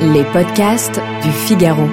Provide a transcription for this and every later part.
Les podcasts du Figaro.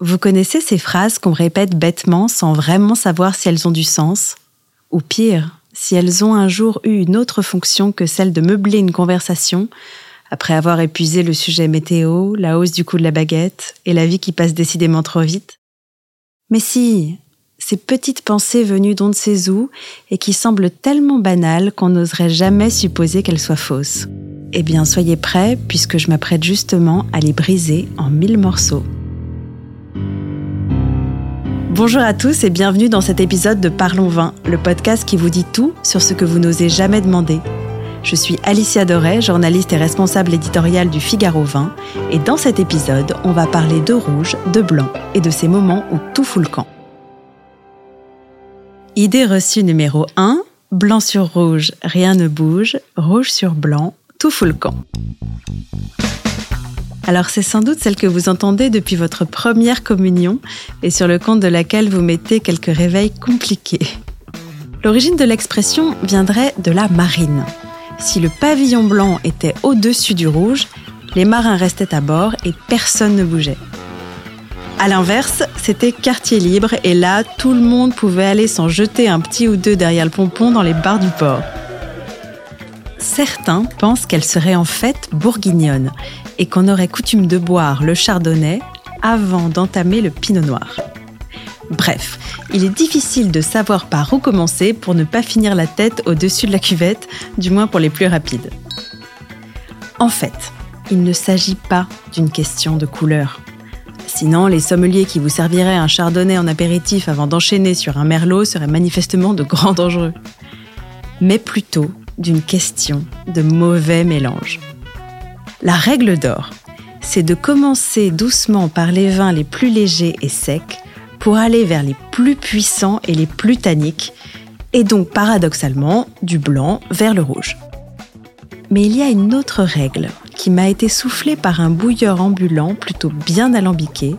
Vous connaissez ces phrases qu'on répète bêtement sans vraiment savoir si elles ont du sens? Ou pire, si elles ont un jour eu une autre fonction que celle de meubler une conversation après avoir épuisé le sujet météo, la hausse du coût de la baguette et la vie qui passe décidément trop vite? Mais si, petites pensées venues d'on ne sait où et qui semblent tellement banales qu'on n'oserait jamais supposer qu'elles soient fausses. Eh bien, soyez prêts, puisque je m'apprête justement à les briser en mille morceaux. Bonjour à tous et bienvenue dans cet épisode de Parlons Vin, le podcast qui vous dit tout sur ce que vous n'osez jamais demander. Je suis Alicia Doré, journaliste et responsable éditoriale du Figaro Vin, et dans cet épisode, on va parler de rouge, de blanc et de ces moments où tout fout le camp. Idée reçue numéro 1, blanc sur rouge, rien ne bouge, rouge sur blanc, tout fout le camp. Alors c'est sans doute celle que vous entendez depuis votre première communion et sur le compte de laquelle vous mettez quelques réveils compliqués. L'origine de l'expression viendrait de la marine. Si le pavillon blanc était au-dessus du rouge, les marins restaient à bord et personne ne bougeait. À l'inverse, c'était quartier libre et là, tout le monde pouvait aller s'en jeter un petit ou deux derrière le pompon dans les bars du port. Certains pensent qu'elle serait en fait bourguignonne et qu'on aurait coutume de boire le chardonnay avant d'entamer le pinot noir. Bref, il est difficile de savoir par où commencer pour ne pas finir la tête au-dessus de la cuvette, du moins pour les plus rapides. En fait, il ne s'agit pas d'une question de couleur. Sinon, les sommeliers qui vous serviraient un chardonnay en apéritif avant d'enchaîner sur un merlot seraient manifestement de grands dangereux. Mais plutôt d'une question de mauvais mélange. La règle d'or, c'est de commencer doucement par les vins les plus légers et secs pour aller vers les plus puissants et les plus tanniques, et donc paradoxalement du blanc vers le rouge. Mais il y a une autre règle qui m'a été soufflée par un bouilleur ambulant plutôt bien alambiqué,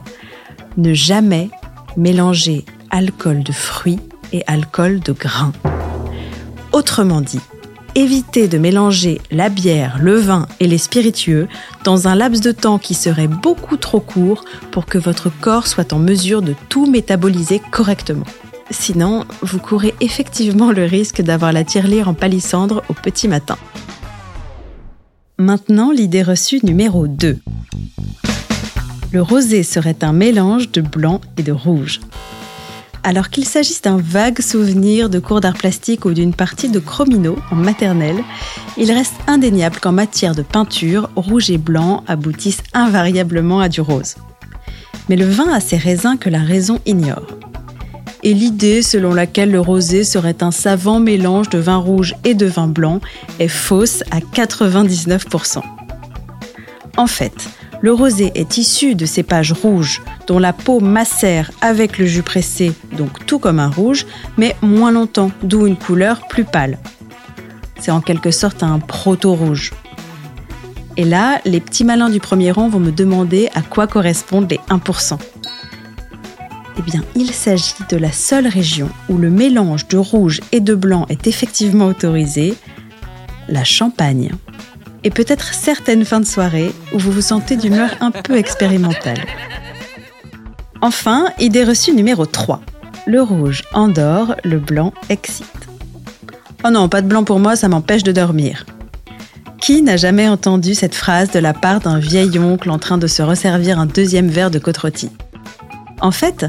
ne jamais mélanger alcool de fruits et alcool de grains. Autrement dit, éviter de mélanger la bière, le vin et les spiritueux dans un laps de temps qui serait beaucoup trop court pour que votre corps soit en mesure de tout métaboliser correctement. Sinon, vous courez effectivement le risque d'avoir la tirelire en palissandre au petit matin. Maintenant, l'idée reçue numéro 2. Le rosé serait un mélange de blanc et de rouge. Alors qu'il s'agisse d'un vague souvenir de cours d'art plastique ou d'une partie de chromino en maternelle, il reste indéniable qu'en matière de peinture, rouge et blanc aboutissent invariablement à du rose. Mais le vin a ses raisins que la raison ignore. Et l'idée selon laquelle le rosé serait un savant mélange de vin rouge et de vin blanc est fausse à 99%. En fait, le rosé est issu de cépages rouges dont la peau macère avec le jus pressé, donc tout comme un rouge, mais moins longtemps, d'où une couleur plus pâle. C'est en quelque sorte un proto-rouge. Et là, les petits malins du premier rang vont me demander à quoi correspondent les 1%. Eh bien, il s'agit de la seule région où le mélange de rouge et de blanc est effectivement autorisé, la Champagne et peut-être certaines fins de soirée où vous vous sentez d'humeur un peu expérimentale. Enfin, idée reçue numéro 3. Le rouge endort, le blanc excite. Oh non, pas de blanc pour moi, ça m'empêche de dormir. Qui n'a jamais entendu cette phrase de la part d'un vieil oncle en train de se resservir un deuxième verre de côte En fait,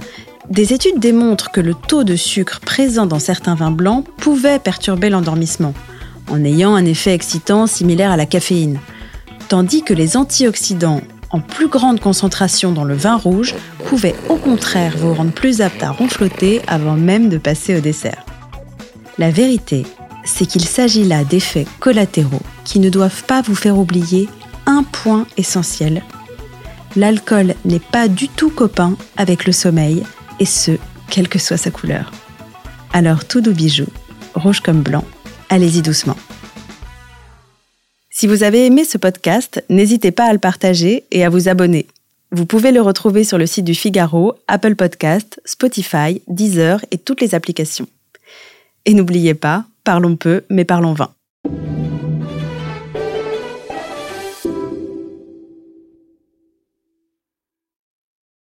des études démontrent que le taux de sucre présent dans certains vins blancs pouvait perturber l'endormissement en ayant un effet excitant similaire à la caféine, tandis que les antioxydants en plus grande concentration dans le vin rouge pouvaient au contraire vous rendre plus apte à ronfloter avant même de passer au dessert. La vérité, c'est qu'il s'agit là d'effets collatéraux qui ne doivent pas vous faire oublier un point essentiel. L'alcool n'est pas du tout copain avec le sommeil, et ce, quelle que soit sa couleur. Alors tout doux bijou, rouge comme blanc, allez-y doucement. Si vous avez aimé ce podcast, n'hésitez pas à le partager et à vous abonner. Vous pouvez le retrouver sur le site du Figaro, Apple Podcast, Spotify, Deezer et toutes les applications. Et n'oubliez pas, parlons peu, mais parlons vin.